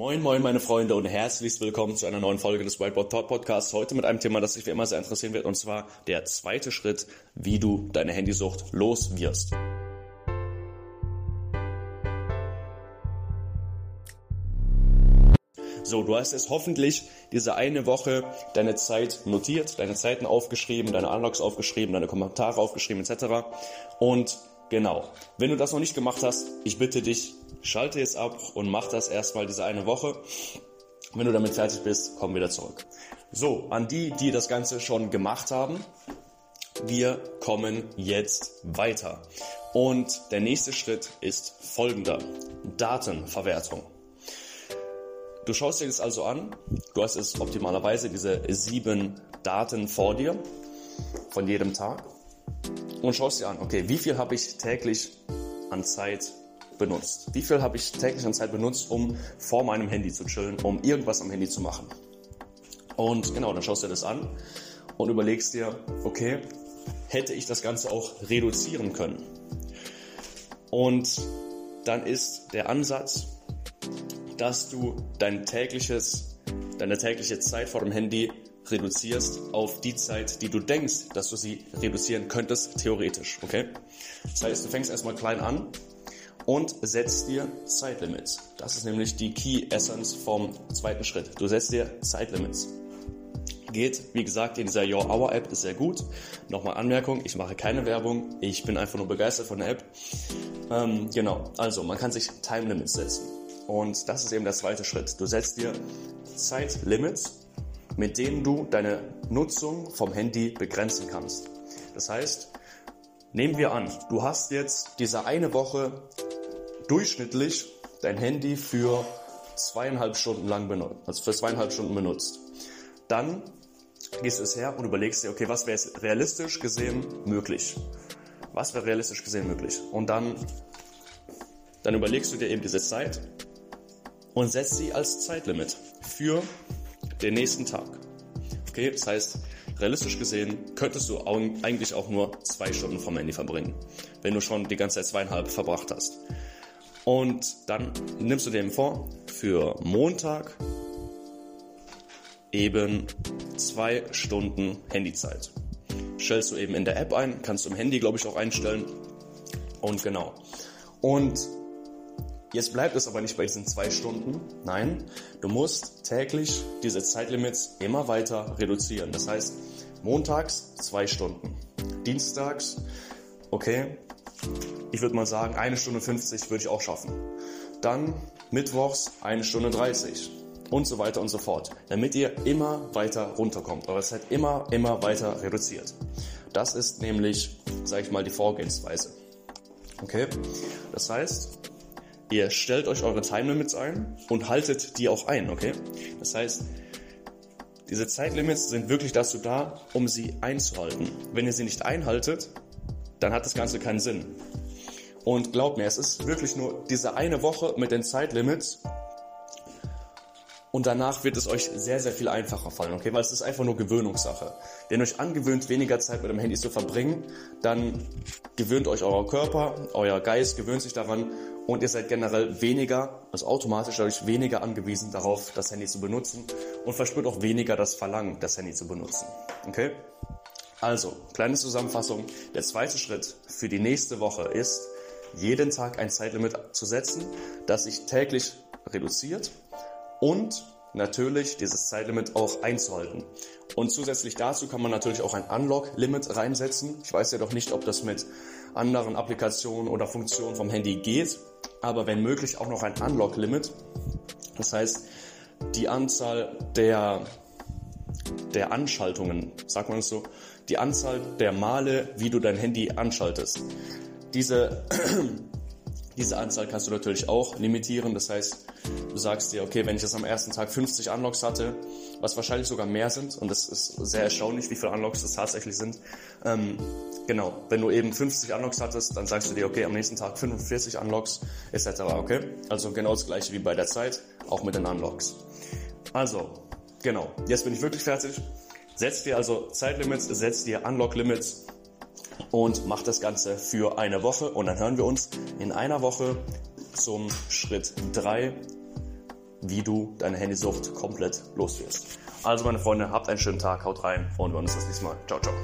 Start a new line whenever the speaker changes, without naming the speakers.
Moin, moin, meine Freunde und herzlich willkommen zu einer neuen Folge des Whiteboard Talk Podcasts. Heute mit einem Thema, das sich wie immer sehr interessieren wird, und zwar der zweite Schritt, wie du deine Handysucht los wirst. So, du hast jetzt hoffentlich diese eine Woche deine Zeit notiert, deine Zeiten aufgeschrieben, deine Unlocks aufgeschrieben, deine Kommentare aufgeschrieben etc. Und Genau. Wenn du das noch nicht gemacht hast, ich bitte dich, schalte jetzt ab und mach das erstmal diese eine Woche. Wenn du damit fertig bist, komm wieder zurück. So, an die, die das Ganze schon gemacht haben, wir kommen jetzt weiter. Und der nächste Schritt ist folgender. Datenverwertung. Du schaust dir das also an. Du hast es optimalerweise diese sieben Daten vor dir von jedem Tag und schaust dir an, okay, wie viel habe ich täglich an Zeit benutzt? Wie viel habe ich täglich an Zeit benutzt, um vor meinem Handy zu chillen, um irgendwas am Handy zu machen? Und genau, dann schaust du dir das an und überlegst dir, okay, hätte ich das Ganze auch reduzieren können? Und dann ist der Ansatz, dass du dein tägliches, deine tägliche Zeit vor dem Handy reduzierst auf die Zeit, die du denkst, dass du sie reduzieren könntest, theoretisch, okay? Das heißt, du fängst erstmal klein an und setzt dir Zeitlimits. Das ist nämlich die Key Essence vom zweiten Schritt. Du setzt dir Zeitlimits. Geht, wie gesagt, in dieser Your Hour App ist sehr gut. Nochmal Anmerkung, ich mache keine Werbung, ich bin einfach nur begeistert von der App. Ähm, genau, also man kann sich Time Limits setzen. Und das ist eben der zweite Schritt. Du setzt dir Zeitlimits mit denen du deine Nutzung vom Handy begrenzen kannst. Das heißt, nehmen wir an, du hast jetzt diese eine Woche durchschnittlich dein Handy für zweieinhalb Stunden lang benutzt, also für zweieinhalb Stunden benutzt. Dann gehst du es her und überlegst dir, okay, was wäre realistisch gesehen möglich? Was wäre realistisch gesehen möglich? Und dann, dann überlegst du dir eben diese Zeit und setzt sie als Zeitlimit für den nächsten Tag. Okay, das heißt, realistisch gesehen könntest du eigentlich auch nur zwei Stunden vom Handy verbringen, wenn du schon die ganze Zeit zweieinhalb verbracht hast. Und dann nimmst du dir eben vor, für Montag eben zwei Stunden Handyzeit. Stellst du eben in der App ein, kannst du im Handy, glaube ich, auch einstellen. Und genau. Und Jetzt bleibt es aber nicht bei diesen zwei Stunden. Nein, du musst täglich diese Zeitlimits immer weiter reduzieren. Das heißt, montags zwei Stunden, dienstags, okay, ich würde mal sagen, eine Stunde 50 würde ich auch schaffen. Dann mittwochs eine Stunde 30 und so weiter und so fort, damit ihr immer weiter runterkommt, eure Zeit immer, immer weiter reduziert. Das ist nämlich, sage ich mal, die Vorgehensweise. Okay? Das heißt, Ihr stellt euch eure Time Limits ein und haltet die auch ein, okay? Das heißt, diese Zeitlimits sind wirklich dazu da, um sie einzuhalten. Wenn ihr sie nicht einhaltet, dann hat das Ganze keinen Sinn. Und glaubt mir, es ist wirklich nur diese eine Woche mit den Zeitlimits und danach wird es euch sehr, sehr viel einfacher fallen, okay? Weil es ist einfach nur Gewöhnungssache. Wenn ihr euch angewöhnt, weniger Zeit mit dem Handy zu verbringen, dann gewöhnt euch euer Körper, euer Geist gewöhnt sich daran und ihr seid generell weniger, also automatisch dadurch weniger angewiesen darauf, das Handy zu benutzen und verspürt auch weniger das Verlangen, das Handy zu benutzen. Okay? Also, kleine Zusammenfassung. Der zweite Schritt für die nächste Woche ist, jeden Tag ein Zeitlimit zu setzen, das sich täglich reduziert und natürlich dieses Zeitlimit auch einzuhalten. Und zusätzlich dazu kann man natürlich auch ein Unlock-Limit reinsetzen. Ich weiß ja doch nicht, ob das mit anderen Applikationen oder Funktionen vom Handy geht aber wenn möglich auch noch ein Unlock-Limit. Das heißt, die Anzahl der, der Anschaltungen, sagt man es so, die Anzahl der Male, wie du dein Handy anschaltest. Diese, diese Anzahl kannst du natürlich auch limitieren. Das heißt, du sagst dir, okay, wenn ich jetzt am ersten Tag 50 Unlocks hatte, was wahrscheinlich sogar mehr sind, und das ist sehr erstaunlich, wie viele Unlocks es tatsächlich sind, ähm, Genau, wenn du eben 50 Unlocks hattest, dann sagst du dir, okay, am nächsten Tag 45 Unlocks etc. Okay? Also genau das gleiche wie bei der Zeit, auch mit den Unlocks. Also, genau, jetzt bin ich wirklich fertig. Setz dir also Zeitlimits, setz dir Unlock-Limits und mach das Ganze für eine Woche und dann hören wir uns in einer Woche zum Schritt 3 wie du deine Handysucht komplett loswirst. Also meine Freunde, habt einen schönen Tag, haut rein und wir uns das nächste Mal. Ciao, ciao.